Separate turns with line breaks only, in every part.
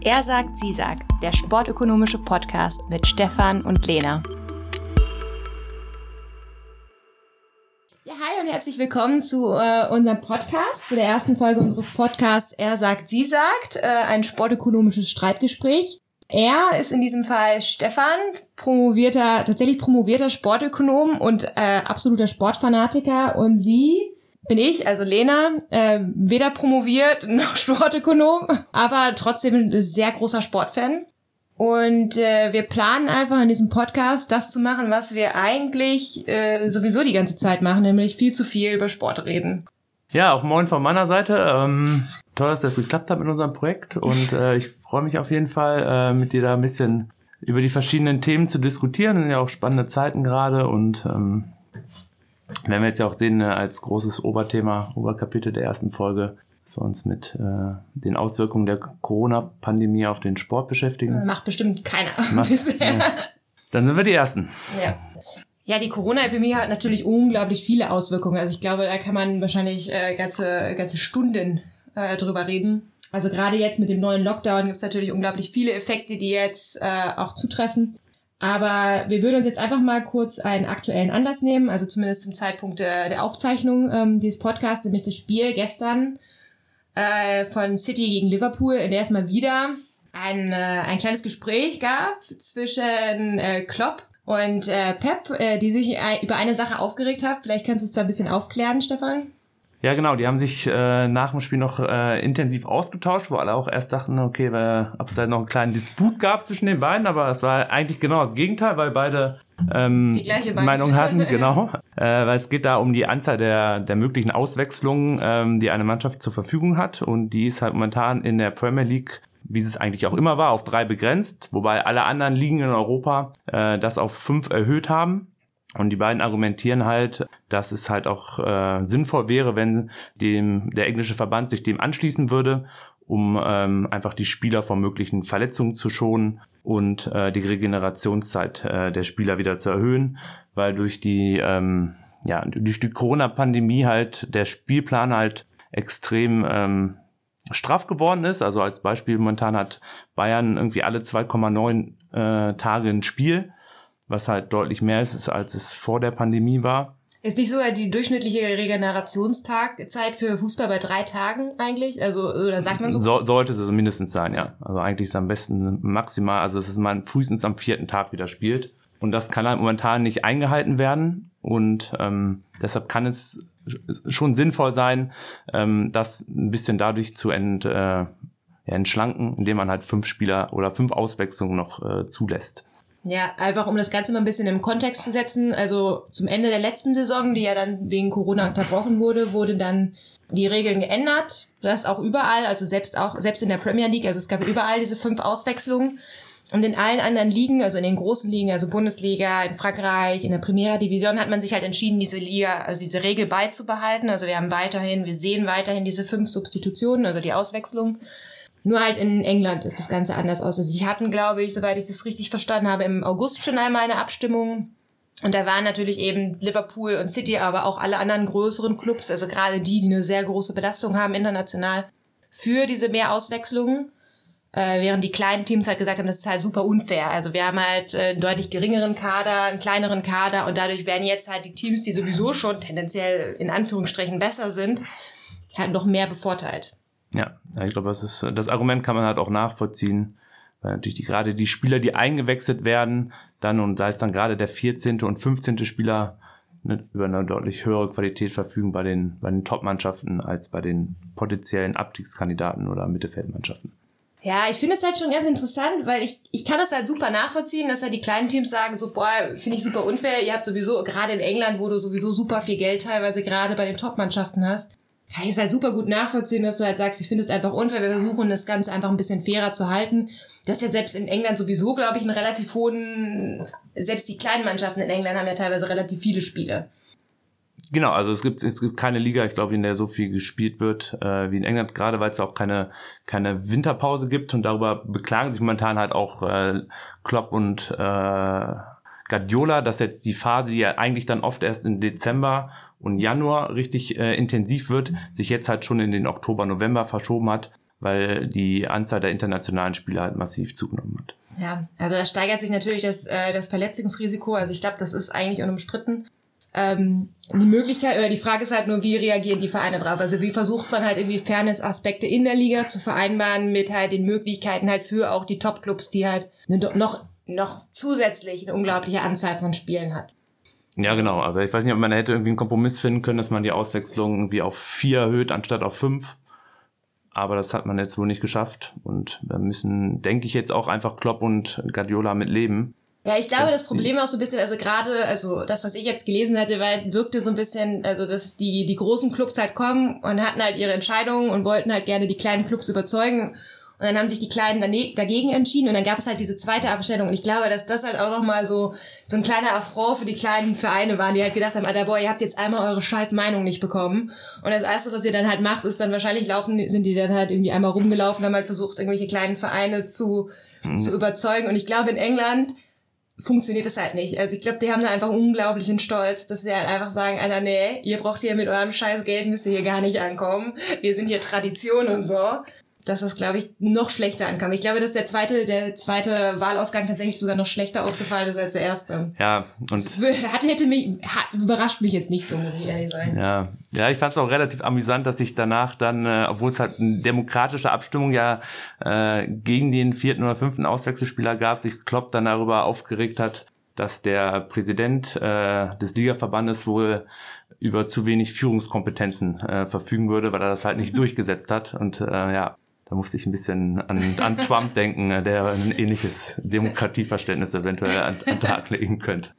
Er sagt, sie sagt, der sportökonomische Podcast mit Stefan und Lena. Ja, hi und herzlich willkommen zu äh, unserem Podcast, zu der ersten Folge unseres Podcasts Er sagt, sie sagt, äh, ein sportökonomisches Streitgespräch. Er ist in diesem Fall Stefan, promovierter, tatsächlich promovierter Sportökonom und äh, absoluter Sportfanatiker und sie bin ich, also Lena, äh, weder promoviert noch Sportökonom, aber trotzdem ein sehr großer Sportfan. Und äh, wir planen einfach in diesem Podcast das zu machen, was wir eigentlich äh, sowieso die ganze Zeit machen, nämlich viel zu viel über Sport reden.
Ja, auch moin von meiner Seite. Ähm, toll, dass das geklappt hat mit unserem Projekt und äh, ich freue mich auf jeden Fall, äh, mit dir da ein bisschen über die verschiedenen Themen zu diskutieren. Das sind ja auch spannende Zeiten gerade und ähm, werden wir jetzt ja auch sehen äh, als großes Oberthema, Oberkapitel der ersten Folge, dass wir uns mit äh, den Auswirkungen der Corona-Pandemie auf den Sport beschäftigen.
Macht bestimmt keiner
Macht,
bisher.
Ja. Dann sind wir die Ersten.
Ja. Ja, die Corona-Epidemie hat natürlich unglaublich viele Auswirkungen. Also ich glaube, da kann man wahrscheinlich äh, ganze, ganze Stunden äh, drüber reden. Also gerade jetzt mit dem neuen Lockdown gibt es natürlich unglaublich viele Effekte, die jetzt äh, auch zutreffen. Aber wir würden uns jetzt einfach mal kurz einen aktuellen Anlass nehmen, also zumindest zum Zeitpunkt der, der Aufzeichnung ähm, dieses Podcasts, nämlich das Spiel gestern äh, von City gegen Liverpool, in der es mal wieder ein, äh, ein kleines Gespräch gab zwischen äh, Klopp und äh, Pep, äh, die sich äh, über eine Sache aufgeregt hat. Vielleicht kannst du es da ein bisschen aufklären, Stefan?
Ja, genau. Die haben sich äh, nach dem Spiel noch äh, intensiv ausgetauscht, wo alle auch erst dachten, okay, ob es da noch einen kleinen Disput gab zwischen den beiden, aber es war eigentlich genau das Gegenteil, weil beide ähm,
die gleiche
Meinung hatten, genau. äh, weil es geht da um die Anzahl der, der möglichen Auswechslungen, ähm, die eine Mannschaft zur Verfügung hat. Und die ist halt momentan in der Premier League wie es eigentlich auch immer war, auf drei begrenzt, wobei alle anderen Ligen in Europa äh, das auf fünf erhöht haben. Und die beiden argumentieren halt, dass es halt auch äh, sinnvoll wäre, wenn dem der englische Verband sich dem anschließen würde, um ähm, einfach die Spieler vor möglichen Verletzungen zu schonen und äh, die Regenerationszeit äh, der Spieler wieder zu erhöhen, weil durch die ähm, ja durch die Corona-Pandemie halt der Spielplan halt extrem ähm, straff geworden ist. Also als Beispiel momentan hat Bayern irgendwie alle 2,9 äh, Tage ein Spiel was halt deutlich mehr ist, als es vor der Pandemie war.
Ist nicht sogar die durchschnittliche Regenerationstagzeit für Fußball bei drei Tagen eigentlich? Also, oder sagt man so?
so sollte es also mindestens sein, ja. Also eigentlich ist es am besten maximal, also es ist man frühestens am vierten Tag wieder spielt. Und das kann halt momentan nicht eingehalten werden. Und ähm, deshalb kann es schon sinnvoll sein, ähm, das ein bisschen dadurch zu ent, äh, entschlanken, indem man halt fünf Spieler oder fünf Auswechslungen noch äh, zulässt.
Ja, einfach um das Ganze mal ein bisschen im Kontext zu setzen. Also zum Ende der letzten Saison, die ja dann wegen Corona unterbrochen wurde, wurde dann die Regeln geändert. Das auch überall, also selbst auch, selbst in der Premier League, also es gab überall diese fünf Auswechslungen. Und in allen anderen Ligen, also in den großen Ligen, also Bundesliga, in Frankreich, in der Primera Division, hat man sich halt entschieden, diese Liga, also diese Regel beizubehalten. Also wir haben weiterhin, wir sehen weiterhin diese fünf Substitutionen, also die Auswechslung. Nur halt in England ist das Ganze anders aus. Also sie hatten, glaube ich, soweit ich das richtig verstanden habe, im August schon einmal eine Abstimmung. Und da waren natürlich eben Liverpool und City, aber auch alle anderen größeren Clubs, also gerade die, die eine sehr große Belastung haben international, für diese Mehrauswechslungen. Äh, während die kleinen Teams halt gesagt haben, das ist halt super unfair. Also wir haben halt äh, einen deutlich geringeren Kader, einen kleineren Kader und dadurch werden jetzt halt die Teams, die sowieso schon tendenziell in Anführungsstrichen besser sind, halt noch mehr bevorteilt.
Ja, ich glaube, das ist das Argument kann man halt auch nachvollziehen, weil natürlich die, gerade die Spieler, die eingewechselt werden, dann und da ist dann gerade der 14. und 15. Spieler ne, über eine deutlich höhere Qualität verfügen bei den bei den Top-Mannschaften als bei den potenziellen Abstiegskandidaten oder Mittelfeldmannschaften.
Ja, ich finde es halt schon ganz interessant, weil ich, ich kann das halt super nachvollziehen, dass da die kleinen Teams sagen, so, boah, finde ich super unfair. Ihr habt sowieso, gerade in England, wo du sowieso super viel Geld teilweise gerade bei den Top-Mannschaften hast, kann ich es halt super gut nachvollziehen, dass du halt sagst, ich finde es einfach unfair, wir versuchen das Ganze einfach ein bisschen fairer zu halten. Du hast ja selbst in England sowieso, glaube ich, einen relativ hohen, selbst die kleinen Mannschaften in England haben ja teilweise relativ viele Spiele.
Genau, also es gibt es gibt keine Liga, ich glaube, in der so viel gespielt wird äh, wie in England, gerade weil es auch keine keine Winterpause gibt und darüber beklagen sich momentan halt auch äh, Klopp und äh, Guardiola, dass jetzt die Phase, die ja eigentlich dann oft erst im Dezember und Januar richtig äh, intensiv wird, sich jetzt halt schon in den Oktober, November verschoben hat, weil die Anzahl der internationalen Spieler halt massiv zugenommen hat.
Ja, also da steigert sich natürlich das, äh, das Verletzungsrisiko. Also ich glaube, das ist eigentlich unumstritten. Ähm, die Möglichkeit oder die Frage ist halt nur, wie reagieren die Vereine drauf? Also wie versucht man halt irgendwie Fairness-Aspekte in der Liga zu vereinbaren mit halt den Möglichkeiten halt für auch die Top-Clubs, die halt noch, noch zusätzlich eine unglaubliche Anzahl von Spielen hat.
Ja, genau. Also ich weiß nicht, ob man hätte irgendwie einen Kompromiss finden können, dass man die Auswechslung irgendwie auf vier erhöht, anstatt auf fünf. Aber das hat man jetzt wohl nicht geschafft. Und da müssen, denke ich, jetzt auch einfach Klopp und Guardiola mit leben.
Ja, ich glaube, das Problem auch so ein bisschen, also gerade, also das, was ich jetzt gelesen hatte, weil wirkte so ein bisschen, also dass die, die großen Clubs halt kommen und hatten halt ihre Entscheidungen und wollten halt gerne die kleinen Clubs überzeugen. Und dann haben sich die Kleinen dagegen entschieden und dann gab es halt diese zweite Abstellung. Und ich glaube, dass das halt auch nochmal so, so ein kleiner Affront für die kleinen Vereine waren, die halt gedacht haben, Alter, boah, ihr habt jetzt einmal eure scheiß Meinung nicht bekommen. Und das Erste, was ihr dann halt macht, ist dann wahrscheinlich laufen, sind die dann halt irgendwie einmal rumgelaufen, haben halt versucht, irgendwelche kleinen Vereine zu, mhm. zu überzeugen. Und ich glaube, in England funktioniert das halt nicht. Also ich glaube, die haben da einfach unglaublichen Stolz, dass sie halt einfach sagen, Alter, nee, ihr braucht hier mit eurem scheiß Geld, müsst ihr hier gar nicht ankommen. Wir sind hier Tradition und so dass das, glaube ich, noch schlechter ankam. Ich glaube, dass der zweite, der zweite Wahlausgang tatsächlich sogar noch schlechter ausgefallen ist als der erste.
Ja, und.
Das hat, hätte mich, hat, überrascht mich jetzt nicht so, muss ich ehrlich sagen.
Ja, ja ich fand es auch relativ amüsant, dass sich danach dann, äh, obwohl es halt eine demokratische Abstimmung ja äh, gegen den vierten oder fünften Auswechselspieler gab, sich Klopp dann darüber aufgeregt hat, dass der Präsident äh, des Ligaverbandes wohl über zu wenig Führungskompetenzen äh, verfügen würde, weil er das halt nicht durchgesetzt hat. Und äh, ja, da musste ich ein bisschen an, an Trump denken, äh, der ein ähnliches Demokratieverständnis eventuell an, an Tag legen könnte.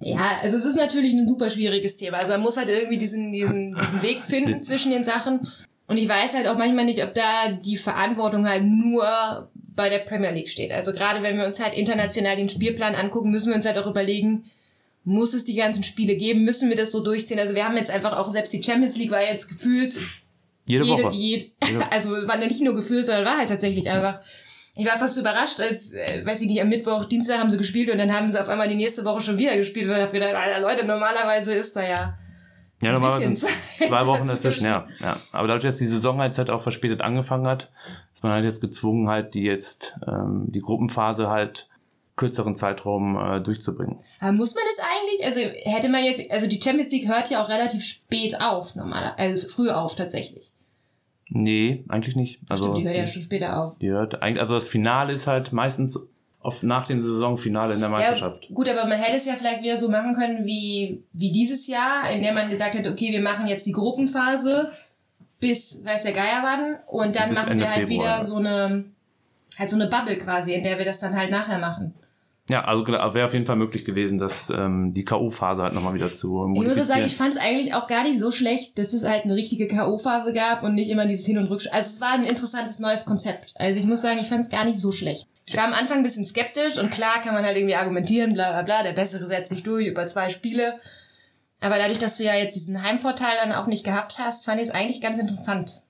Ja, also es ist natürlich ein super schwieriges Thema. Also man muss halt irgendwie diesen, diesen, diesen Weg finden zwischen den Sachen. Und ich weiß halt auch manchmal nicht, ob da die Verantwortung halt nur bei der Premier League steht. Also gerade wenn wir uns halt international den Spielplan angucken, müssen wir uns halt auch überlegen, muss es die ganzen Spiele geben? Müssen wir das so durchziehen? Also wir haben jetzt einfach auch, selbst die Champions League war jetzt gefühlt
jede, jede Woche.
Jede, also war nicht nur gefühlt, sondern war halt tatsächlich einfach. Ich war fast überrascht, als, äh, weiß ich nicht, am Mittwoch, Dienstag haben sie gespielt und dann haben sie auf einmal die nächste Woche schon wieder gespielt und ich habe gedacht, Alter Leute, normalerweise ist da ja
ja, normalerweise sind zwei Wochen dazwischen, ja, ja. Aber dadurch, dass die Saison halt, halt auch verspätet angefangen hat, ist man halt jetzt gezwungen, halt die jetzt ähm, die Gruppenphase halt kürzeren Zeitraum äh, durchzubringen.
Aber muss man das eigentlich? Also hätte man jetzt, also die Champions League hört ja auch relativ spät auf, normaler, also früh auf tatsächlich.
Nee, eigentlich nicht. Also
Stimmt, die hört ja schon später auf.
Die hört eigentlich, also das Finale ist halt meistens auf, nach dem Saisonfinale in der Meisterschaft.
Ja, gut, aber man hätte es ja vielleicht wieder so machen können wie, wie dieses Jahr, in der man gesagt hat, okay, wir machen jetzt die Gruppenphase bis weiß der Geier wann und dann bis machen Ende wir halt Februar, wieder so eine halt so eine Bubble quasi, in der wir das dann halt nachher machen.
Ja, also wäre auf jeden Fall möglich gewesen, dass ähm, die K.O.-Phase halt nochmal wieder zu
Ich muss sagen, ich fand es eigentlich auch gar nicht so schlecht, dass es halt eine richtige K.O.-Phase gab und nicht immer dieses Hin- und Rückspiel. Also es war ein interessantes neues Konzept. Also ich muss sagen, ich fand es gar nicht so schlecht. Ich war am Anfang ein bisschen skeptisch und klar kann man halt irgendwie argumentieren, bla bla bla, der Bessere setzt sich durch über zwei Spiele. Aber dadurch, dass du ja jetzt diesen Heimvorteil dann auch nicht gehabt hast, fand ich es eigentlich ganz interessant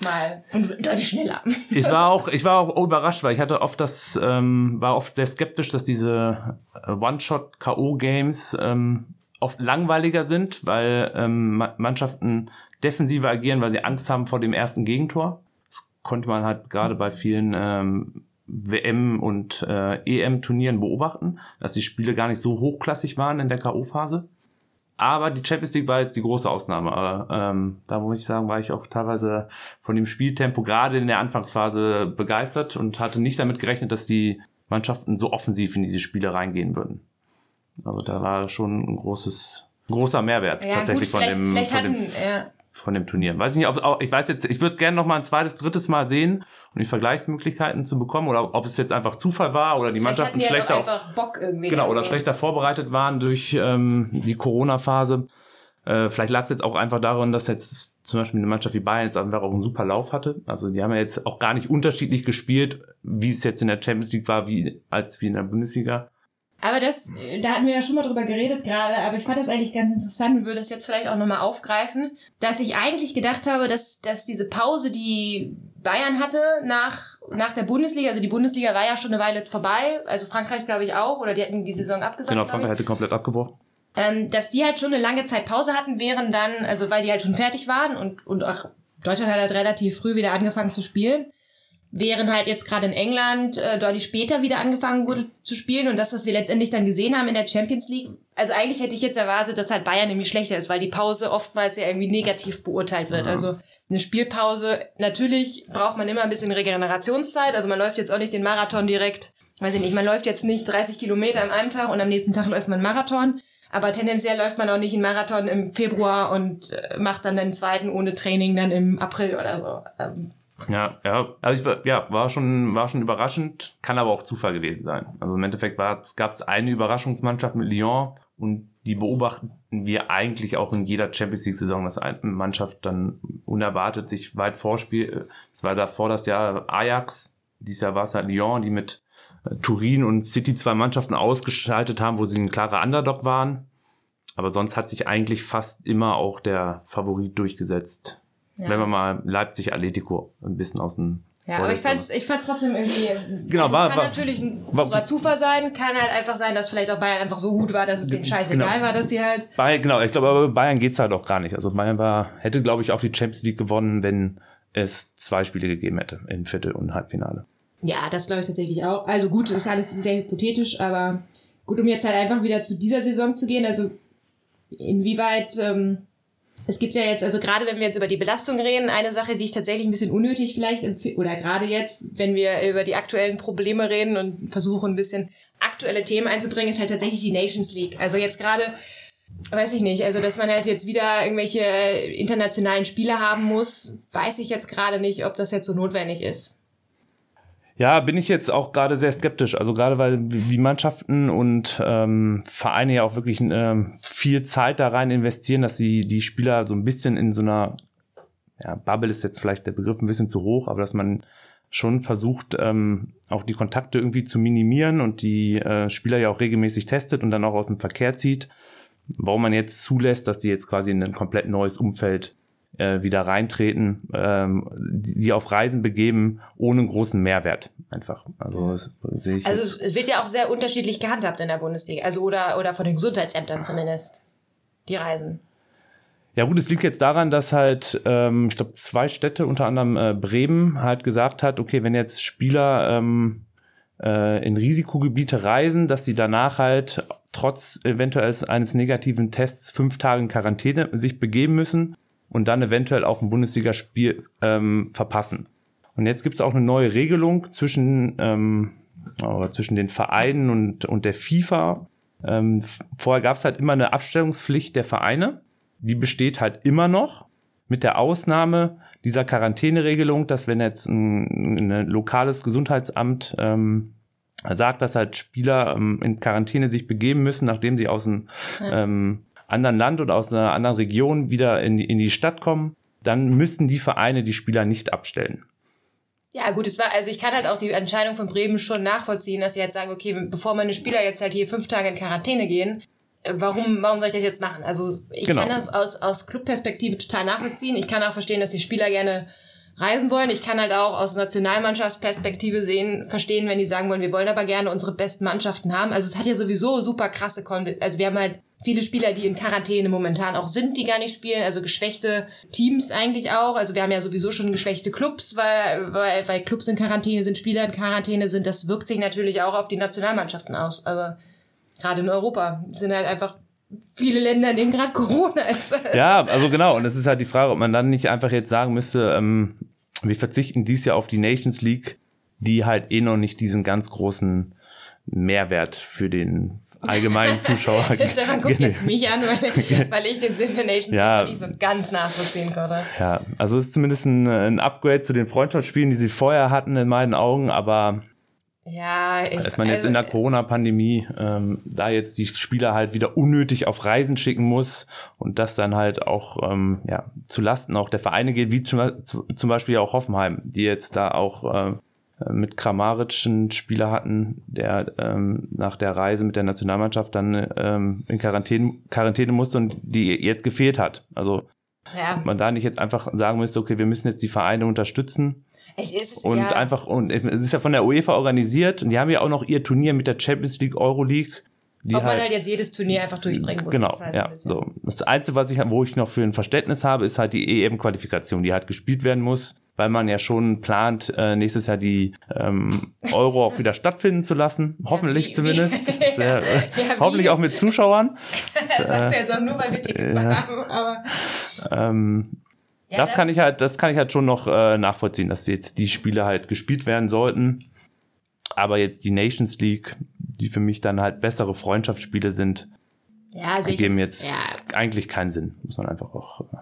mal und deutlich schneller.
Ich war auch, ich war auch überrascht, weil ich hatte oft das, ähm, war oft sehr skeptisch, dass diese äh, One-Shot-KO-Games ähm, oft langweiliger sind, weil ähm, Mannschaften defensiver agieren, weil sie Angst haben vor dem ersten Gegentor. Das konnte man halt gerade bei vielen ähm, WM- und äh, EM-Turnieren beobachten, dass die Spiele gar nicht so hochklassig waren in der K.O.-Phase. Aber die Champions League war jetzt die große Ausnahme. Aber, ähm, da muss ich sagen, war ich auch teilweise von dem Spieltempo gerade in der Anfangsphase begeistert und hatte nicht damit gerechnet, dass die Mannschaften so offensiv in diese Spiele reingehen würden. Also da war schon ein großes, großer Mehrwert ja, tatsächlich gut, von dem, von hatten, dem, ja von dem Turnier. Weiß ich nicht, ob ich weiß jetzt, ich würde es gerne noch mal ein zweites, drittes Mal sehen, um die Vergleichsmöglichkeiten zu bekommen oder ob es jetzt einfach Zufall war oder die Vielleicht Mannschaften die schlechter
einfach Bock irgendwie
genau oder schlechter vorbereitet waren durch ähm, die Corona-Phase. Äh, vielleicht lag es jetzt auch einfach daran, dass jetzt zum Beispiel eine Mannschaft wie Bayern jetzt einfach auch einen super Lauf hatte. Also die haben ja jetzt auch gar nicht unterschiedlich gespielt, wie es jetzt in der Champions League war, wie als wie in der Bundesliga.
Aber das, da hatten wir ja schon mal drüber geredet gerade, aber ich fand das eigentlich ganz interessant und würde das jetzt vielleicht auch nochmal aufgreifen, dass ich eigentlich gedacht habe, dass, dass diese Pause, die Bayern hatte nach, nach der Bundesliga, also die Bundesliga war ja schon eine Weile vorbei, also Frankreich glaube ich auch, oder die hatten die Saison abgesagt.
Genau, Frankreich hätte komplett abgebrochen.
Ähm, dass die halt schon eine lange Zeit Pause hatten, während dann, also weil die halt schon fertig waren und, und auch Deutschland hat halt relativ früh wieder angefangen zu spielen. Während halt jetzt gerade in England äh, deutlich später wieder angefangen wurde zu spielen und das, was wir letztendlich dann gesehen haben in der Champions League, also eigentlich hätte ich jetzt erwartet, dass halt Bayern irgendwie schlechter ist, weil die Pause oftmals ja irgendwie negativ beurteilt wird. Ja. Also eine Spielpause, natürlich braucht man immer ein bisschen Regenerationszeit, also man läuft jetzt auch nicht den Marathon direkt, weiß ich nicht, man läuft jetzt nicht 30 Kilometer an einem Tag und am nächsten Tag läuft man Marathon, aber tendenziell läuft man auch nicht einen Marathon im Februar und äh, macht dann den zweiten ohne Training dann im April oder so. Ähm,
ja, ja, also ich war, ja, war schon, war schon überraschend, kann aber auch Zufall gewesen sein. Also im Endeffekt gab es eine Überraschungsmannschaft mit Lyon und die beobachten wir eigentlich auch in jeder Champions League Saison, dass eine Mannschaft dann unerwartet sich weit vorspielt. Es war davor das Jahr Ajax, dieses Jahr war es halt Lyon, die mit äh, Turin und City zwei Mannschaften ausgeschaltet haben, wo sie ein klarer Underdog waren. Aber sonst hat sich eigentlich fast immer auch der Favorit durchgesetzt. Ja. Wenn man mal Leipzig Atletico ein bisschen aus dem
ja, aber ich fand's, ich fand's trotzdem irgendwie. Genau, also war, kann war, natürlich ein war, Zufall sein, kann halt einfach sein, dass vielleicht auch Bayern einfach so gut war, dass es denen scheißegal genau. war, dass sie halt.
Bayern, genau, ich glaube, aber Bayern geht's halt auch gar nicht. Also Bayern war, hätte, glaube ich, auch die Champions League gewonnen, wenn es zwei Spiele gegeben hätte, in Viertel- und Halbfinale.
Ja, das glaube ich tatsächlich auch. Also gut, das ist alles sehr hypothetisch, aber gut, um jetzt halt einfach wieder zu dieser Saison zu gehen, also inwieweit ähm, es gibt ja jetzt, also gerade wenn wir jetzt über die Belastung reden, eine Sache, die ich tatsächlich ein bisschen unnötig vielleicht empfinde, oder gerade jetzt, wenn wir über die aktuellen Probleme reden und versuchen ein bisschen aktuelle Themen einzubringen, ist halt tatsächlich die Nations League. Also jetzt gerade, weiß ich nicht, also dass man halt jetzt wieder irgendwelche internationalen Spiele haben muss, weiß ich jetzt gerade nicht, ob das jetzt so notwendig ist.
Ja, bin ich jetzt auch gerade sehr skeptisch. Also gerade weil wie Mannschaften und ähm, Vereine ja auch wirklich ähm, viel Zeit da rein investieren, dass sie die Spieler so ein bisschen in so einer ja, Bubble ist jetzt vielleicht der Begriff ein bisschen zu hoch, aber dass man schon versucht, ähm, auch die Kontakte irgendwie zu minimieren und die äh, Spieler ja auch regelmäßig testet und dann auch aus dem Verkehr zieht. Warum man jetzt zulässt, dass die jetzt quasi in ein komplett neues Umfeld äh, wieder reintreten, ähm, sie auf Reisen begeben, ohne großen Mehrwert einfach. Also, das
sehe ich also es wird ja auch sehr unterschiedlich gehandhabt in der Bundesliga, also oder, oder von den Gesundheitsämtern zumindest, die Reisen.
Ja gut, es liegt jetzt daran, dass halt, ähm, ich glaube, zwei Städte, unter anderem äh, Bremen, halt gesagt hat, okay, wenn jetzt Spieler ähm, äh, in Risikogebiete reisen, dass die danach halt trotz eventuell eines negativen Tests fünf Tage in Quarantäne sich begeben müssen und dann eventuell auch ein Bundesligaspiel ähm, verpassen. Und jetzt gibt es auch eine neue Regelung zwischen, ähm, zwischen den Vereinen und, und der FIFA. Ähm, vorher gab es halt immer eine Abstellungspflicht der Vereine. Die besteht halt immer noch mit der Ausnahme dieser Quarantäneregelung, dass wenn jetzt ein, ein lokales Gesundheitsamt ähm, sagt, dass halt Spieler ähm, in Quarantäne sich begeben müssen, nachdem sie aus dem ja. ähm, anderen Land oder aus einer anderen Region wieder in die, in die Stadt kommen, dann müssen die Vereine die Spieler nicht abstellen.
Ja, gut, es war, also ich kann halt auch die Entscheidung von Bremen schon nachvollziehen, dass sie jetzt sagen, okay, bevor meine Spieler jetzt halt hier fünf Tage in Quarantäne gehen, äh, warum, warum soll ich das jetzt machen? Also ich genau. kann das aus, aus Clubperspektive total nachvollziehen. Ich kann auch verstehen, dass die Spieler gerne reisen wollen. Ich kann halt auch aus Nationalmannschaftsperspektive sehen, verstehen, wenn die sagen wollen, wir wollen aber gerne unsere besten Mannschaften haben. Also es hat ja sowieso super krasse Kon also wir haben halt viele Spieler, die in Quarantäne momentan auch sind, die gar nicht spielen, also geschwächte Teams eigentlich auch. Also wir haben ja sowieso schon geschwächte Clubs, weil, weil, weil Clubs in Quarantäne sind, Spieler in Quarantäne sind. Das wirkt sich natürlich auch auf die Nationalmannschaften aus. Also gerade in Europa sind halt einfach viele Länder, in denen gerade Corona ist.
Ja, also genau. Und es ist halt die Frage, ob man dann nicht einfach jetzt sagen müsste, ähm, wir verzichten dies Jahr auf die Nations League, die halt eh noch nicht diesen ganz großen Mehrwert für den allgemeinen Zuschauer.
Stefan guckt jetzt mich an, weil, weil ich den Sinn der Nations ja, nicht so ganz nachvollziehen konnte.
Ja, also es ist zumindest ein, ein Upgrade zu den Freundschaftsspielen, die sie vorher hatten in meinen Augen, aber
ja,
ich, dass man jetzt also, in der Corona-Pandemie ähm, da jetzt die Spieler halt wieder unnötig auf Reisen schicken muss und das dann halt auch ähm, ja zu Lasten auch der Vereine geht, wie zum, zum Beispiel auch Hoffenheim, die jetzt da auch äh, mit Kramaric einen Spieler hatten, der ähm, nach der Reise mit der Nationalmannschaft dann ähm, in Quarantäne, Quarantäne musste und die jetzt gefehlt hat. Also ja. man da nicht jetzt einfach sagen müsste, okay, wir müssen jetzt die Vereine unterstützen.
Es ist,
und
ja.
einfach, und es ist ja von der UEFA organisiert und die haben ja auch noch ihr Turnier mit der Champions League, Euro League
die Ob man halt, halt, jetzt jedes Turnier einfach durchbringen muss.
Genau,
halt
ja. So. Das Einzige, was ich, wo ich noch für ein Verständnis habe, ist halt die EM-Qualifikation, die halt gespielt werden muss, weil man ja schon plant, äh, nächstes Jahr die ähm, Euro auch wieder stattfinden zu lassen. Hoffentlich wie, zumindest. Wie, Sehr, äh, ja, hoffentlich auch mit Zuschauern.
das sagst du jetzt auch nur, weil wir Tickets äh, haben, aber.
Ähm, ja, das kann ich halt, das kann ich halt schon noch äh, nachvollziehen, dass jetzt die Spiele halt gespielt werden sollten. Aber jetzt die Nations League, die für mich dann halt bessere Freundschaftsspiele sind,
ja, also
geben jetzt ja. eigentlich keinen Sinn. Muss man einfach auch. Äh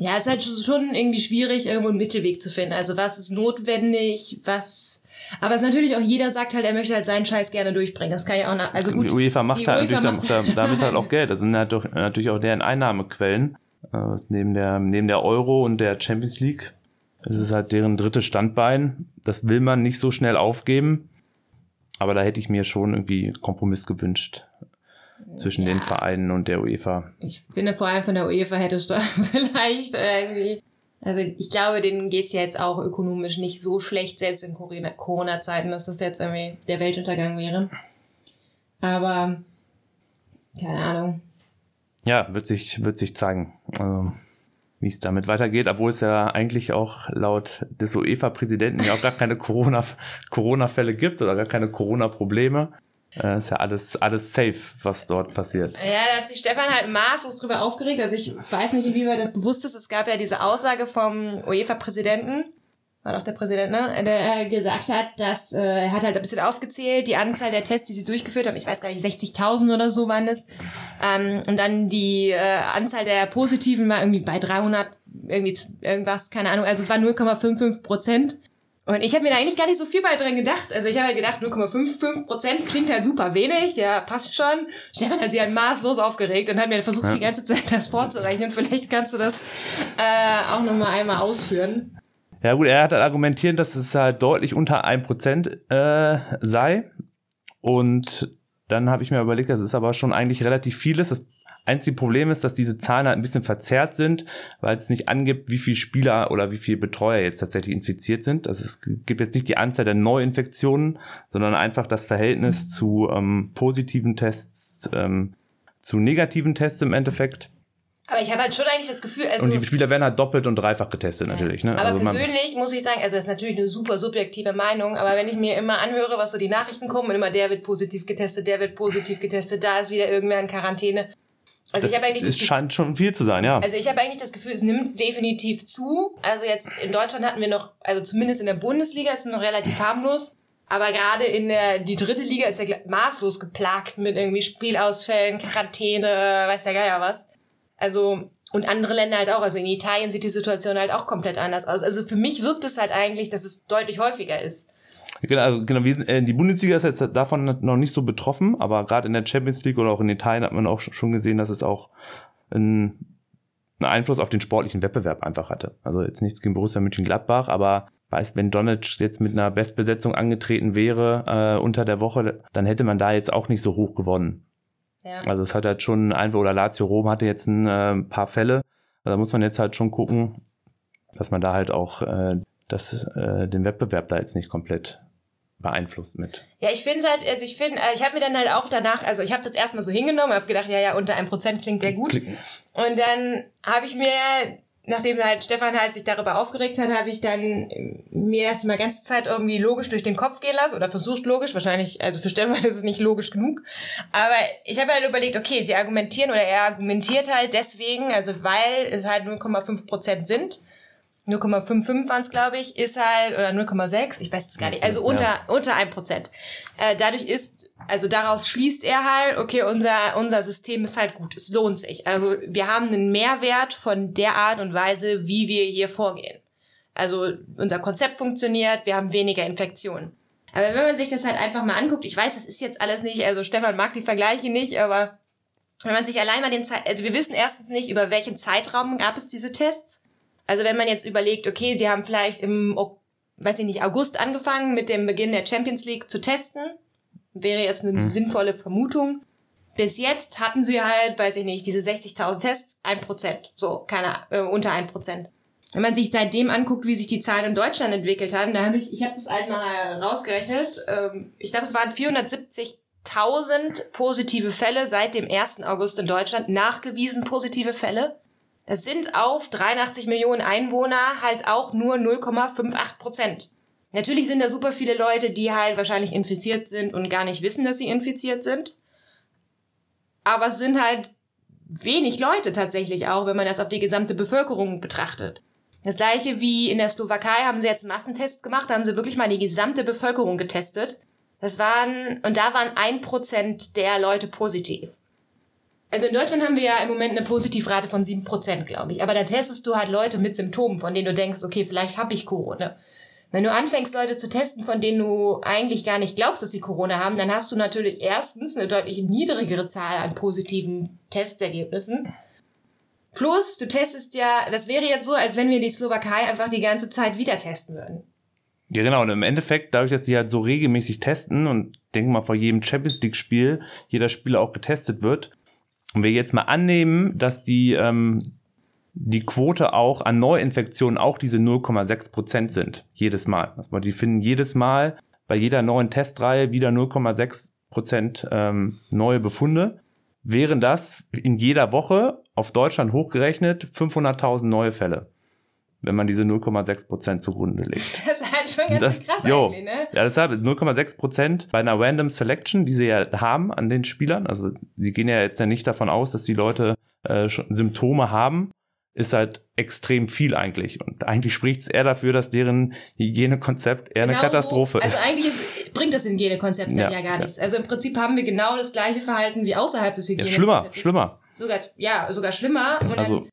ja, es ist halt schon irgendwie schwierig, irgendwo einen Mittelweg zu finden. Also was ist notwendig, was. Aber es ist natürlich auch, jeder sagt halt, er möchte halt seinen Scheiß gerne durchbringen. Das kann ja auch nach, also gut.
Die UEFA macht die halt UEFA macht damit, damit halt auch Geld. Das sind halt doch, natürlich auch deren Einnahmequellen. Äh, neben der, neben der Euro und der Champions League. Es ist halt deren drittes Standbein. Das will man nicht so schnell aufgeben. Aber da hätte ich mir schon irgendwie Kompromiss gewünscht zwischen ja. den Vereinen und der UEFA.
Ich finde vor allem von der UEFA hättest du vielleicht irgendwie. Also ich glaube, denen geht's ja jetzt auch ökonomisch nicht so schlecht, selbst in Corona-Zeiten, dass das jetzt irgendwie der Weltuntergang wäre. Aber keine Ahnung.
Ja, wird sich, wird sich zeigen. Also wie es damit weitergeht, obwohl es ja eigentlich auch laut des UEFA-Präsidenten ja auch gar keine Corona, Corona-Fälle gibt oder gar keine Corona-Probleme. Äh, ist ja alles, alles safe, was dort passiert.
Ja, da hat sich Stefan halt maßlos drüber aufgeregt. Also ich weiß nicht, inwieweit das bewusst ist. Es gab ja diese Aussage vom UEFA-Präsidenten, war doch der Präsident, ne? Der äh, gesagt hat, dass äh, er hat halt ein bisschen aufgezählt, die Anzahl der Tests, die sie durchgeführt haben, ich weiß gar nicht, 60.000 oder so waren es. Ähm, und dann die äh, Anzahl der Positiven war irgendwie bei 300, irgendwie irgendwas, keine Ahnung. Also es war 0,55 Prozent. Und ich habe mir da eigentlich gar nicht so viel bei drin gedacht. Also ich habe halt gedacht, 0,55 Prozent klingt halt super wenig, ja, passt schon. Stefan hat sich halt maßlos aufgeregt und hat mir versucht, ja. die ganze Zeit das vorzurechnen. Vielleicht kannst du das äh, auch nochmal einmal ausführen.
Ja gut, er hat halt argumentiert, dass es halt deutlich unter 1% äh, sei. Und dann habe ich mir überlegt, das ist aber schon eigentlich relativ vieles. Das einzige Problem ist, dass diese Zahlen halt ein bisschen verzerrt sind, weil es nicht angibt, wie viele Spieler oder wie viele Betreuer jetzt tatsächlich infiziert sind. Also es gibt jetzt nicht die Anzahl der Neuinfektionen, sondern einfach das Verhältnis zu ähm, positiven Tests ähm, zu negativen Tests im Endeffekt.
Aber ich habe halt schon eigentlich das Gefühl, also
und die Spieler werden halt doppelt und dreifach getestet ja. natürlich. Ne?
Aber also persönlich muss ich sagen, also das ist natürlich eine super subjektive Meinung, aber wenn ich mir immer anhöre, was so die Nachrichten kommen, und immer der wird positiv getestet, der wird positiv getestet, da ist wieder irgendwer in Quarantäne.
Also das, ich habe eigentlich das, das scheint schon viel zu sein, ja.
Also ich habe eigentlich das Gefühl, es nimmt definitiv zu. Also jetzt in Deutschland hatten wir noch, also zumindest in der Bundesliga ist es noch relativ harmlos. Aber gerade in der die dritte Liga ist ja maßlos geplagt mit irgendwie Spielausfällen, Quarantäne, weiß der Geier was. Also, und andere Länder halt auch. Also in Italien sieht die Situation halt auch komplett anders aus. Also für mich wirkt es halt eigentlich, dass es deutlich häufiger ist.
Genau, also genau, wir sind, äh, die Bundesliga ist jetzt davon noch nicht so betroffen, aber gerade in der Champions League oder auch in Italien hat man auch schon gesehen, dass es auch einen, Einfluss auf den sportlichen Wettbewerb einfach hatte. Also jetzt nichts gegen Borussia Mönchengladbach, aber weiß, wenn Donic jetzt mit einer Bestbesetzung angetreten wäre äh, unter der Woche, dann hätte man da jetzt auch nicht so hoch gewonnen. Ja. Also es hat halt schon ein oder Lazio Rom hatte jetzt ein äh, paar Fälle. Also da muss man jetzt halt schon gucken, dass man da halt auch äh, das, äh, den Wettbewerb da jetzt nicht komplett beeinflusst mit.
Ja, ich finde es halt, also ich finde, äh, ich habe mir dann halt auch danach, also ich habe das erstmal so hingenommen, habe gedacht, ja, ja, unter einem Prozent klingt sehr gut. Klicken. Und dann habe ich mir nachdem halt Stefan halt sich darüber aufgeregt hat, habe ich dann mir erst mal ganze Zeit irgendwie logisch durch den Kopf gehen lassen oder versucht logisch, wahrscheinlich, also für Stefan ist es nicht logisch genug, aber ich habe halt überlegt, okay, sie argumentieren oder er argumentiert halt deswegen, also weil es halt 0,5 Prozent sind, 0,55 waren es, glaube ich, ist halt, oder 0,6, ich weiß es gar nicht, also unter, ja. unter 1 Prozent. Äh, dadurch ist also daraus schließt er halt, okay, unser, unser System ist halt gut, es lohnt sich. Also wir haben einen Mehrwert von der Art und Weise, wie wir hier vorgehen. Also unser Konzept funktioniert, wir haben weniger Infektionen. Aber wenn man sich das halt einfach mal anguckt, ich weiß, das ist jetzt alles nicht, also Stefan mag die Vergleiche nicht, aber wenn man sich allein mal den Zeit, also wir wissen erstens nicht, über welchen Zeitraum gab es diese Tests. Also wenn man jetzt überlegt, okay, sie haben vielleicht im, weiß ich nicht, August angefangen mit dem Beginn der Champions League zu testen, wäre jetzt eine mhm. sinnvolle Vermutung. Bis jetzt hatten sie halt, weiß ich nicht, diese 60.000 Tests, ein Prozent, so, keine, äh, unter ein Prozent. Wenn man sich seitdem anguckt, wie sich die Zahlen in Deutschland entwickelt haben, da habe ich, ich habe das halt mal rausgerechnet, ähm, ich glaube, es waren 470.000 1000 positive Fälle seit dem 1. August in Deutschland, nachgewiesen positive Fälle. Das sind auf 83 Millionen Einwohner halt auch nur 0,58 Prozent. Natürlich sind da super viele Leute, die halt wahrscheinlich infiziert sind und gar nicht wissen, dass sie infiziert sind. Aber es sind halt wenig Leute tatsächlich auch, wenn man das auf die gesamte Bevölkerung betrachtet. Das gleiche wie in der Slowakei haben sie jetzt Massentests gemacht, da haben sie wirklich mal die gesamte Bevölkerung getestet. Das waren, und da waren ein Prozent der Leute positiv. Also in Deutschland haben wir ja im Moment eine Positivrate von sieben Prozent, glaube ich. Aber da testest du halt Leute mit Symptomen, von denen du denkst, okay, vielleicht habe ich Corona. Wenn du anfängst, Leute zu testen, von denen du eigentlich gar nicht glaubst, dass sie Corona haben, dann hast du natürlich erstens eine deutlich niedrigere Zahl an positiven Testergebnissen. Plus, du testest ja, das wäre jetzt so, als wenn wir die Slowakei einfach die ganze Zeit wieder testen würden.
Ja, genau. Und im Endeffekt, dadurch, dass sie halt so regelmäßig testen und denken mal vor jedem Champions League Spiel jeder Spieler auch getestet wird, und wir jetzt mal annehmen, dass die, ähm, die Quote auch an Neuinfektionen auch diese 0,6 Prozent sind. Jedes Mal. Also die finden jedes Mal bei jeder neuen Testreihe wieder 0,6 Prozent ähm, neue Befunde. Wären das in jeder Woche auf Deutschland hochgerechnet 500.000 neue Fälle wenn man diese 0,6 Prozent zugrunde legt.
Das ist halt schon ganz
Das-
schön krass
jo.
eigentlich, ne?
Ja, deshalb 0,6 Prozent bei einer Random Selection, die sie ja haben an den Spielern. Also sie gehen ja jetzt ja nicht davon aus, dass die Leute äh, schon Symptome haben, ist halt extrem viel eigentlich. Und eigentlich spricht es eher dafür, dass deren Hygienekonzept eher eine
Genauso-
Katastrophe
Also
ist.
eigentlich ist, bringt das Hygienekonzept
Ja,
ja, ja gar
ja.
nichts. Also im Prinzip haben wir genau das gleiche Verhalten wie außerhalb des
Ja,
Hygienekonzeptes.
schlimmer, schlimmer.
Sogar, ja, sogar schlimmer. Und
Also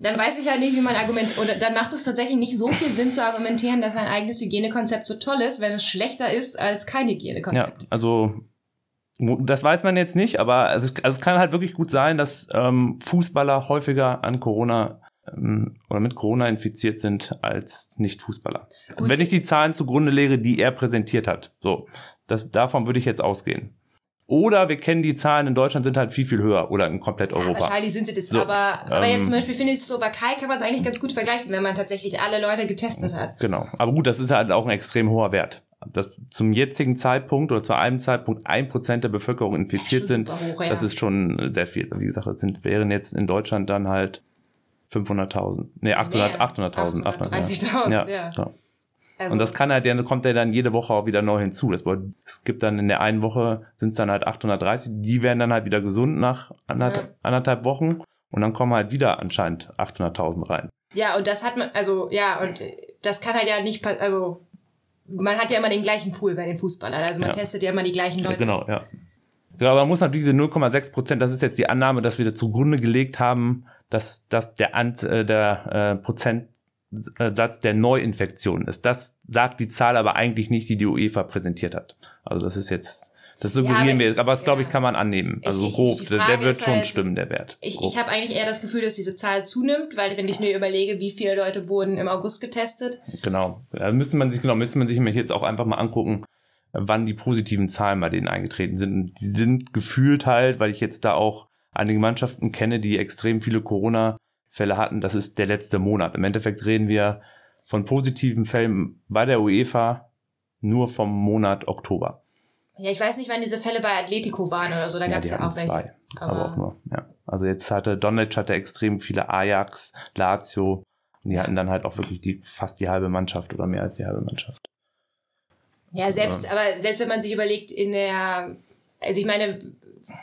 dann, weiß ich halt nicht, wie man argumentiert. Oder dann macht es tatsächlich nicht so viel Sinn zu argumentieren, dass ein eigenes Hygienekonzept so toll ist, wenn es schlechter ist als kein
Ja,
Hygienekonzept.
also wo- das weiß man jetzt nicht, aber also, es- also es kann halt wirklich gut sein, dass ähm, Fußballer häufiger an Corona ähm, oder mit Corona infiziert sind als Nicht-Fußballer. Wenn ich die Zahlen zugrunde lege, die er präsentiert hat. So, das, davon würde ich jetzt ausgehen. Oder wir kennen die Zahlen in Deutschland sind halt viel, viel höher oder in komplett
Ja,
Europa.
wahrscheinlich sind sie das.
So,
aber, aber
ähm,
jetzt zum Beispiel finde ich, Slowakei kann man es eigentlich ganz gut vergleichen, wenn man tatsächlich alle Leute getestet hat.
Genau. Aber gut, das ist halt auch ein extrem hoher Wert. Dass zum jetzigen Zeitpunkt oder zu einem Zeitpunkt ein Prozent der Bevölkerung infiziert
schon
sind,
hoch, ja.
das ist schon sehr viel. Wie gesagt, das sind, wären jetzt in Deutschland dann halt 500.000. Nee, 800,
Mehr.
800.000.
830.000,
ja.
ja.
ja.
Also,
Und das kann halt, dann kommt ja dann jede Woche auch wieder neu hinzu. Das, bedeutet, es gibt dann in der einen Woche sind es dann halt 830, die werden dann halt wieder gesund nach anderthalb,
Ja.
anderthalb Wochen und dann kommen halt wieder anscheinend 800.000 rein.
ja, und das hat man, also ja, und das kann halt ja nicht, pa- also man hat ja immer den gleichen Pool bei den Fußballern. Also man
Ja.
testet ja immer die gleichen
Ja,
Leute.
genau, ja. Ja, aber man muss natürlich diese 0,6 Prozent, das ist jetzt die Annahme, dass wir da zugrunde gelegt haben, dass, dass der, Ant, äh, der äh, Prozentsatz der Neuinfektionen ist. Das sagt die Zahl aber eigentlich nicht, die die UEFA präsentiert hat. Also das ist jetzt, das suggerieren
aber-
wir jetzt, aber das glaube
ja.
ich kann man annehmen.
Ich-
Also
ich-
grob,
die
der, wird schon
halt-
stimmen, der Wert.
Ich,
Grob.
ich habe eigentlich eher das Gefühl, dass diese Zahl zunimmt, weil wenn ich mir überlege, wie viele Leute wurden im August getestet,
Genau. Da müsste man sich, genau, müsste man sich jetzt auch einfach mal angucken, wann die positiven Zahlen bei denen eingetreten sind. Und Die sind gefühlt halt, weil ich jetzt da auch einige Mannschaften kenne, die extrem viele Corona-Fälle hatten. Das ist der letzte Monat. Im Endeffekt reden wir von positiven Fällen bei der UEFA nur vom Monat Oktober.
ja, ich weiß nicht, wann diese Fälle bei Atletico waren oder so, da gab es ja, auch welche.
zwei. Aber,
Aber-
auch nur, ja. Also jetzt hatte Donetsk hatte extrem viele Ajax, Lazio. Und die hatten dann halt auch wirklich die, fast die halbe Mannschaft oder mehr als die halbe Mannschaft.
Ja, selbst, aber selbst wenn man sich überlegt, in der, also ich meine,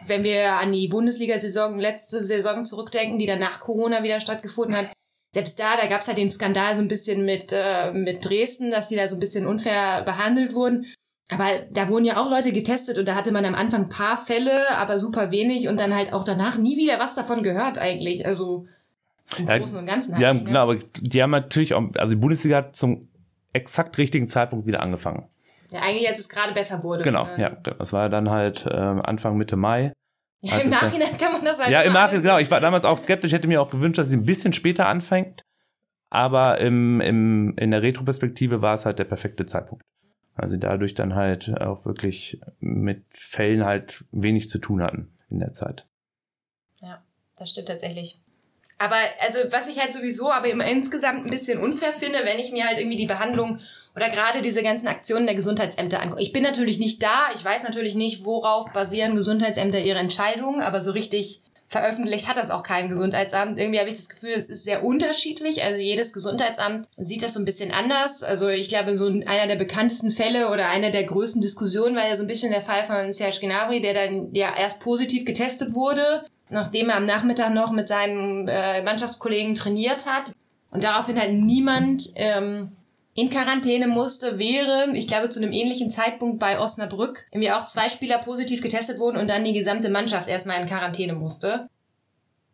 wenn wir an die Bundesliga-Saison, letzte Saison zurückdenken, die dann nach Corona wieder stattgefunden hat, selbst da, da gab es halt den Skandal so ein bisschen mit, äh, mit Dresden, dass die da so ein bisschen unfair behandelt wurden. Aber da wurden ja auch Leute getestet und da hatte man am Anfang ein paar Fälle, aber super wenig und dann halt auch danach nie wieder was davon gehört eigentlich. Also im
Ja,
Großen und Ganzen halt
Ja,
ne?
genau, aber die haben natürlich auch, also die Bundesliga hat zum exakt richtigen Zeitpunkt wieder angefangen.
Ja, eigentlich als es gerade besser wurde.
Genau,
ne?
ja. Das war dann halt ähm, Anfang, Mitte Mai.
Ja, Im
es dann-
Nachhinein kann man das halt
ja, im Nachhinein, genau. Ich war damals auch skeptisch, hätte mir auch gewünscht, dass sie ein bisschen später anfängt. Aber im, im, in der Retroperspektive war es halt der perfekte Zeitpunkt. Also sie dadurch dann halt auch wirklich mit Fällen halt wenig zu tun hatten in der Zeit.
Ja, das stimmt tatsächlich. Aber also was ich halt sowieso aber immer insgesamt ein bisschen unfair finde, wenn ich mir halt irgendwie die Behandlung oder gerade diese ganzen Aktionen der Gesundheitsämter angucke. Ich bin natürlich nicht da, ich weiß natürlich nicht, worauf basieren Gesundheitsämter ihre Entscheidungen, aber so richtig veröffentlicht hat das auch kein Gesundheitsamt. Irgendwie habe ich das Gefühl, es ist sehr unterschiedlich. Also jedes Gesundheitsamt sieht das so ein bisschen anders. Also ich glaube, so einer der bekanntesten Fälle oder einer der größten Diskussionen war ja so ein bisschen der Fall von Serge Gnabry, der dann ja erst positiv getestet wurde, nachdem er am Nachmittag noch mit seinen äh, Mannschaftskollegen trainiert hat. Und daraufhin halt niemand ähm, in Quarantäne musste, während, ich glaube, zu einem ähnlichen Zeitpunkt bei Osnabrück irgendwie auch zwei Spieler positiv getestet wurden und dann die gesamte Mannschaft erstmal in Quarantäne musste.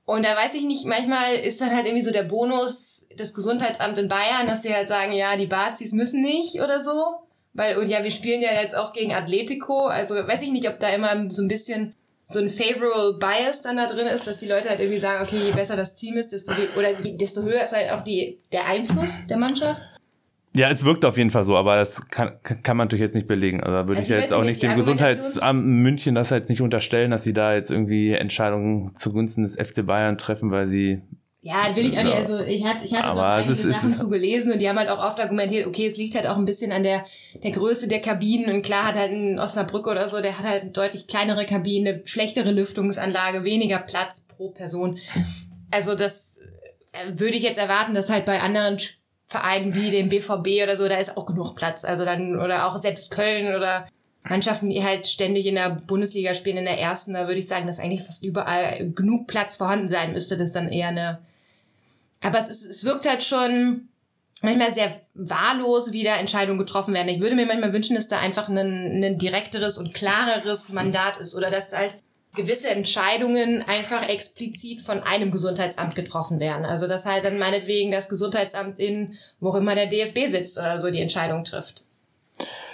Und da weiß ich nicht, manchmal ist dann halt irgendwie so der Bonus des Gesundheitsamts in Bayern, dass die halt sagen, ja, die Bazis müssen nicht oder so. Weil, und ja, wir spielen ja jetzt auch gegen Atletico. Also weiß ich nicht, ob da immer so ein bisschen so ein favorable Bias dann da drin ist, dass die Leute halt irgendwie sagen, okay, je besser das Team ist, desto, oder desto höher ist halt auch die, der Einfluss der Mannschaft.
Ja, es wirkt auf jeden Fall so, aber das kann, kann man natürlich jetzt nicht belegen. Also da würde also ich, jetzt auch nicht dem Gesundheitsamt München das jetzt nicht unterstellen, dass sie da jetzt irgendwie Entscheidungen zugunsten des FC Bayern treffen, weil sie
ja, will ich auch nicht. Also ich hatte, ich hatte aber doch einige ist, Sachen ist, zugelesen und die haben halt auch oft argumentiert, okay, es liegt halt auch ein bisschen an der, der Größe der Kabinen. Und klar hat halt ein Osnabrück oder so, der hat halt eine deutlich kleinere Kabine, schlechtere Lüftungsanlage, weniger Platz pro Person. Also das äh, würde ich jetzt erwarten, dass halt bei anderen Vereinen wie dem BVB oder so, da ist auch genug Platz. Also dann, oder auch selbst Köln oder Mannschaften, die halt ständig in der Bundesliga spielen, in der ersten, da würde ich sagen, dass eigentlich fast überall genug Platz vorhanden sein müsste, das dann eher eine. Aber es, ist, es wirkt halt schon manchmal sehr wahllos, wie da Entscheidungen getroffen werden. Ich würde mir manchmal wünschen, dass da einfach ein, ein direkteres und klareres Mandat ist oder dass halt gewisse Entscheidungen einfach explizit von einem Gesundheitsamt getroffen werden. Also dass halt dann meinetwegen das Gesundheitsamt in, wo immer der DFB sitzt oder so, die Entscheidung trifft.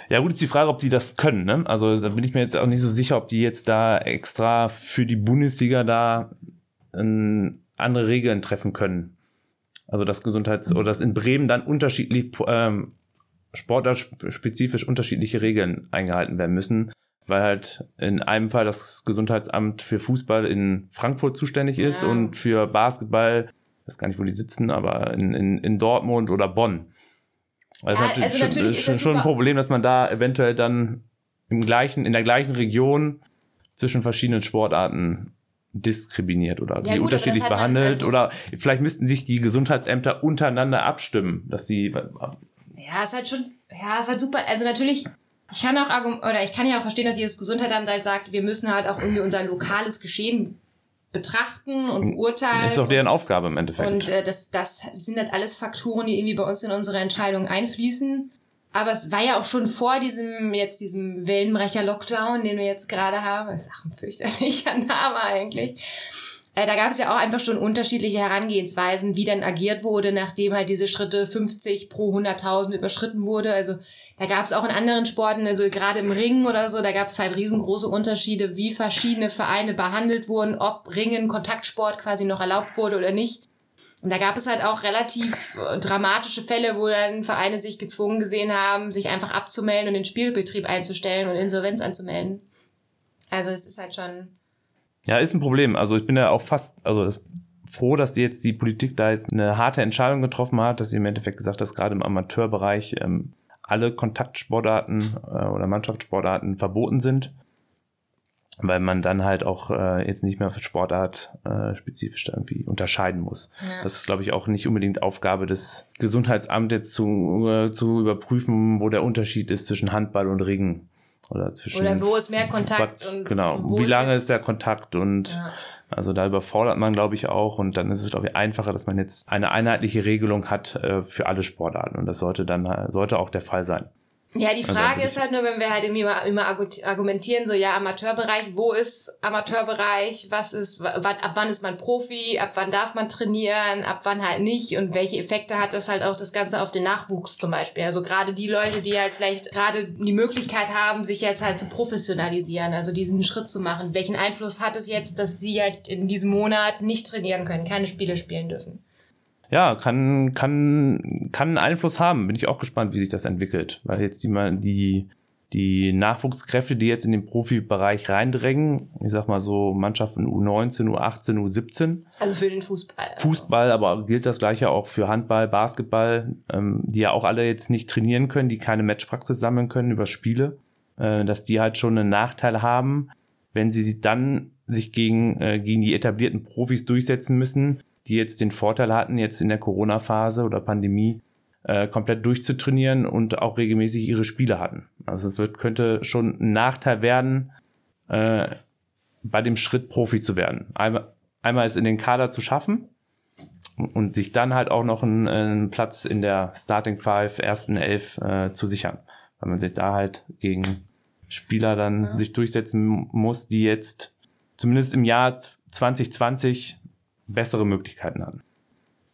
Ja, gut, ist die Frage, ob die das können. Ne? Also da bin ich mir jetzt auch nicht so sicher, ob die jetzt da extra für die Bundesliga da ähm, andere Regeln treffen können. Also das Gesundheits- oder das in Bremen dann unterschiedlich ähm, sportartspezifisch unterschiedliche Regeln eingehalten werden müssen weil halt in einem Fall das Gesundheitsamt für Fußball in Frankfurt zuständig ist ja. und für Basketball, ich weiß gar nicht, wo die sitzen, aber in, in, in Dortmund oder Bonn. Also, ja, also natürlich ist schon, ist schon ein Problem, dass man da eventuell dann im gleichen, in der gleichen Region zwischen verschiedenen Sportarten diskriminiert oder ja, gut, unterschiedlich behandelt also oder vielleicht müssten sich die Gesundheitsämter untereinander abstimmen, dass die
ja, ist halt schon ja, ist halt super. Also natürlich ich kann auch oder ich kann ja auch verstehen, dass jedes Gesundheitsamt halt sagt, wir müssen halt auch irgendwie unser lokales Geschehen betrachten und beurteilen.
Das ist doch deren Aufgabe im Endeffekt.
Und äh, das, das sind jetzt alles Faktoren, die irgendwie bei uns in unsere Entscheidungen einfließen. Aber es war ja auch schon vor diesem, jetzt diesem Wellenbrecher-Lockdown, den wir jetzt gerade haben. Das ist auch ein fürchterlicher Name eigentlich. Äh, da gab es ja auch einfach schon unterschiedliche Herangehensweisen, wie dann agiert wurde, nachdem halt diese Schritte 50 pro 100.000 überschritten wurde. Also da gab es auch in anderen Sporten, also gerade im Ringen oder so, da gab es halt riesengroße Unterschiede, wie verschiedene Vereine behandelt wurden, ob Ringen, Kontaktsport quasi noch erlaubt wurde oder nicht. Und da gab es halt auch relativ äh, dramatische Fälle, wo dann Vereine sich gezwungen gesehen haben, sich einfach abzumelden und den Spielbetrieb einzustellen und Insolvenz anzumelden. Also es ist halt schon
ja, ist ein Problem. Also ich bin ja auch fast, also das, froh, dass jetzt die Politik da jetzt eine harte Entscheidung getroffen hat, dass sie im Endeffekt gesagt hat, dass gerade im Amateurbereich ähm, alle Kontaktsportarten äh, oder Mannschaftssportarten verboten sind, weil man dann halt auch äh, jetzt nicht mehr für Sportart äh, spezifisch irgendwie unterscheiden muss. Ja. Das ist, glaube ich, auch nicht unbedingt Aufgabe des Gesundheitsamtes zu, äh, zu überprüfen, wo der Unterschied ist zwischen Handball und Ringen. Oder zwischen.
Oder wo ist mehr Kontakt und.
Genau. Wie lange ist der Kontakt und. Ja. Also da überfordert man, glaube ich, auch. Und dann ist es, glaube ich, einfacher, dass man jetzt eine einheitliche Regelung hat äh, für alle Sportarten. Und das sollte dann sollte auch der Fall sein.
Ja, die also Frage ist halt nur, wenn wir halt immer, immer argumentieren, so ja, Amateurbereich, wo ist Amateurbereich, was ist, wann, ab wann ist man Profi, ab wann darf man trainieren, ab wann halt nicht und welche Effekte hat das halt auch das Ganze auf den Nachwuchs zum Beispiel. Also gerade die Leute, die halt vielleicht gerade die Möglichkeit haben, sich jetzt halt zu professionalisieren, also diesen Schritt zu machen. Welchen Einfluss hat es jetzt, dass sie halt in diesem Monat nicht trainieren können, keine Spiele spielen dürfen?
Ja, kann, kann, kann Einfluss haben. Bin ich auch gespannt, wie sich das entwickelt. Weil jetzt die, die die Nachwuchskräfte, die jetzt in den Profibereich reindrängen, ich sag mal so Mannschaften U19, U18, U17.
Also für den Fußball.
Fußball, aber gilt das gleiche auch für Handball, Basketball, ähm, die ja auch alle jetzt nicht trainieren können, die keine Matchpraxis sammeln können über Spiele, äh, dass die halt schon einen Nachteil haben, wenn sie dann sich gegen, äh, gegen die etablierten Profis durchsetzen müssen, die jetzt den Vorteil hatten, jetzt in der Corona-Phase oder Pandemie äh, komplett durchzutrainieren und auch regelmäßig ihre Spiele hatten. Also es wird, könnte schon ein Nachteil werden, äh, bei dem Schritt Profi zu werden. Einmal, einmal es in den Kader zu schaffen und sich dann halt auch noch einen, einen Platz in der Starting Five, ersten Elf äh, zu sichern. Weil man sich da halt gegen Spieler dann ja. sich durchsetzen muss, die jetzt zumindest im Jahr 2020 bessere Möglichkeiten hatten.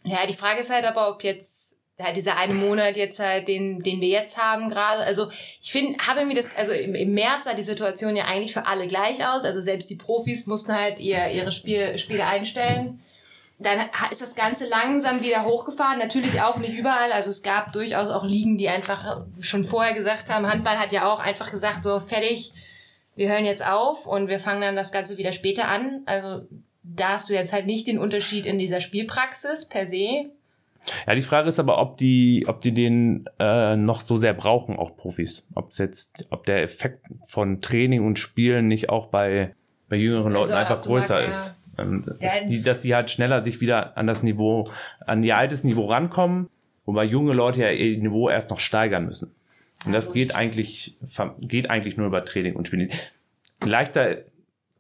Ja, die Frage ist halt aber, ob jetzt ja, dieser eine Monat jetzt halt, den, den wir jetzt haben gerade. Also ich finde, habe irgendwie das, also im, im März sah die Situation ja eigentlich für alle gleich aus. Also selbst die Profis mussten halt ihr, ihre Spiel, Spiele einstellen. Dann ist das Ganze langsam wieder hochgefahren. Natürlich auch nicht überall. Also es gab durchaus auch Ligen, die einfach schon vorher gesagt haben, Handball hat ja auch einfach gesagt, so fertig, wir hören jetzt auf und wir fangen dann das Ganze wieder später an. Also da hast du jetzt halt nicht den Unterschied in dieser Spielpraxis per se.
Ja, die Frage ist aber, ob die, ob die den äh, noch so sehr brauchen, auch Profis. Ob es jetzt, ob der Effekt von Training und Spielen nicht auch bei, bei jüngeren Leuten also, einfach größer ist. Ja. Ähm, dass, die, dass die halt schneller sich wieder an das Niveau, an ihr altes Niveau rankommen, wobei junge Leute ja ihr Niveau erst noch steigern müssen. Und das geht eigentlich, geht eigentlich nur über Training und Spielen. Leichter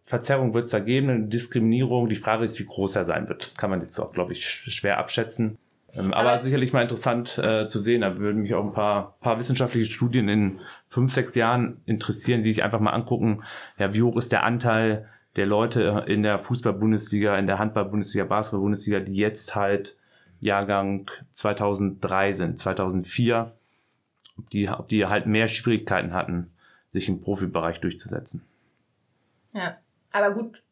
Verzerrung wird es da geben, eine Diskriminierung. Die Frage ist, wie groß er sein wird. Das kann man jetzt auch, glaube ich, schwer abschätzen. Ähm, aber, aber sicherlich mal interessant äh, zu sehen. Da würden mich auch ein paar, paar wissenschaftliche Studien in fünf, sechs Jahren interessieren, die sich einfach mal angucken, ja, wie hoch ist der Anteil der Leute in der Fußball-Bundesliga, in der Handball-Bundesliga, Basketball-Bundesliga, die jetzt halt Jahrgang 2003 sind, 2004, ob die, ob die halt mehr Schwierigkeiten hatten, sich im Profibereich durchzusetzen.
Ja, aber gut,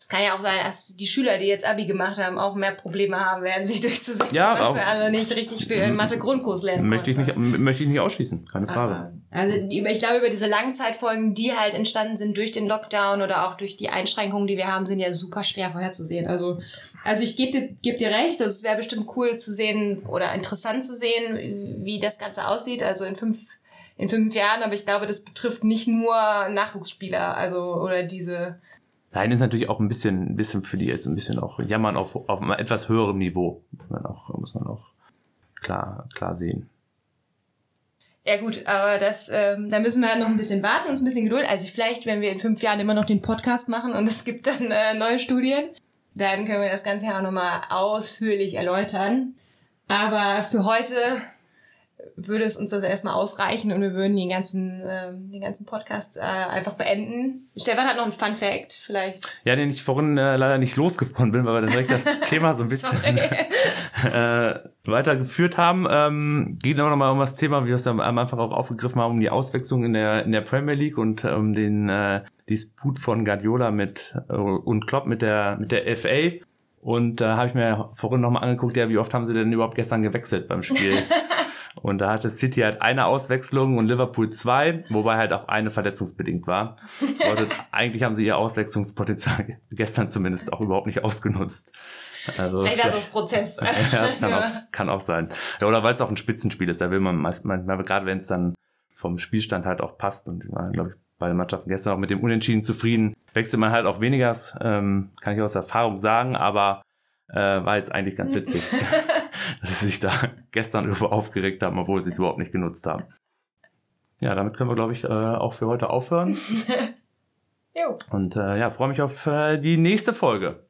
es kann ja auch sein, dass die Schüler, die jetzt Abi gemacht haben, auch mehr Probleme haben werden, sich durchzusetzen, ja, weil sie alle nicht richtig für ihren Mathe-Grundkurs lernen.
Möchte ich, nicht, möchte ich nicht ausschließen, keine Frage.
Also ich glaube, über diese Langzeitfolgen, die halt entstanden sind durch den Lockdown oder auch durch die Einschränkungen, die wir haben, sind ja super schwer vorherzusehen. Also, also ich gebe dir, geb dir recht, es wäre bestimmt cool zu sehen oder interessant zu sehen, wie das Ganze aussieht. Also in fünf in fünf Jahren, aber ich glaube, das betrifft nicht nur Nachwuchsspieler, also oder diese
Nein, ist natürlich auch ein bisschen, ein bisschen für die jetzt ein bisschen auch jammern auf, auf einem etwas höherem Niveau. Muss man auch, muss man auch klar, klar sehen.
Ja gut, aber das, ähm, da müssen wir halt noch ein bisschen warten und ein bisschen Geduld. Also vielleicht, wenn wir in fünf Jahren immer noch den Podcast machen und es gibt dann äh, neue Studien, dann können wir das Ganze ja auch nochmal ausführlich erläutern. Aber für heute würde es uns das erstmal ausreichen und wir würden den ganzen, äh, den ganzen Podcast äh, einfach beenden. Stefan hat noch einen Fun Fact, vielleicht.
Ja, den ich vorhin äh, leider nicht losgefunden bin, weil wir dann direkt das Thema so ein bisschen äh, weitergeführt haben. Ähm, geht aber nochmal um das Thema, wie wir es dann am Anfang auch aufgegriffen haben, um die Auswechslung in der, in der Premier League und um den äh, Disput von Guardiola mit äh, und Klopp mit der, mit der FA. Und da äh, habe ich mir vorhin nochmal angeguckt, ja, wie oft haben sie denn überhaupt gestern gewechselt beim Spiel? Und da hatte City halt eine Auswechslung und Liverpool zwei, wobei halt auch eine verletzungsbedingt war. Und eigentlich haben sie ihr Auswechslungspotenzial gestern zumindest auch überhaupt nicht ausgenutzt.
Also, Vielleicht das Prozess.
ja, kann, ja. auch, kann auch sein. Ja, oder weil es auch ein Spitzenspiel ist, da will man manchmal, gerade wenn es dann vom Spielstand halt auch passt und glaube ich, bei den Mannschaften gestern auch mit dem Unentschieden zufrieden, wechselt man halt auch weniger, ähm, kann ich aus Erfahrung sagen, aber äh, war jetzt eigentlich ganz witzig. dass sie sich da gestern über aufgeregt haben, obwohl sie es überhaupt nicht genutzt haben. Ja, damit können wir, glaube ich, äh, auch für heute aufhören. jo. Und äh, ja, freue mich auf äh, die nächste Folge.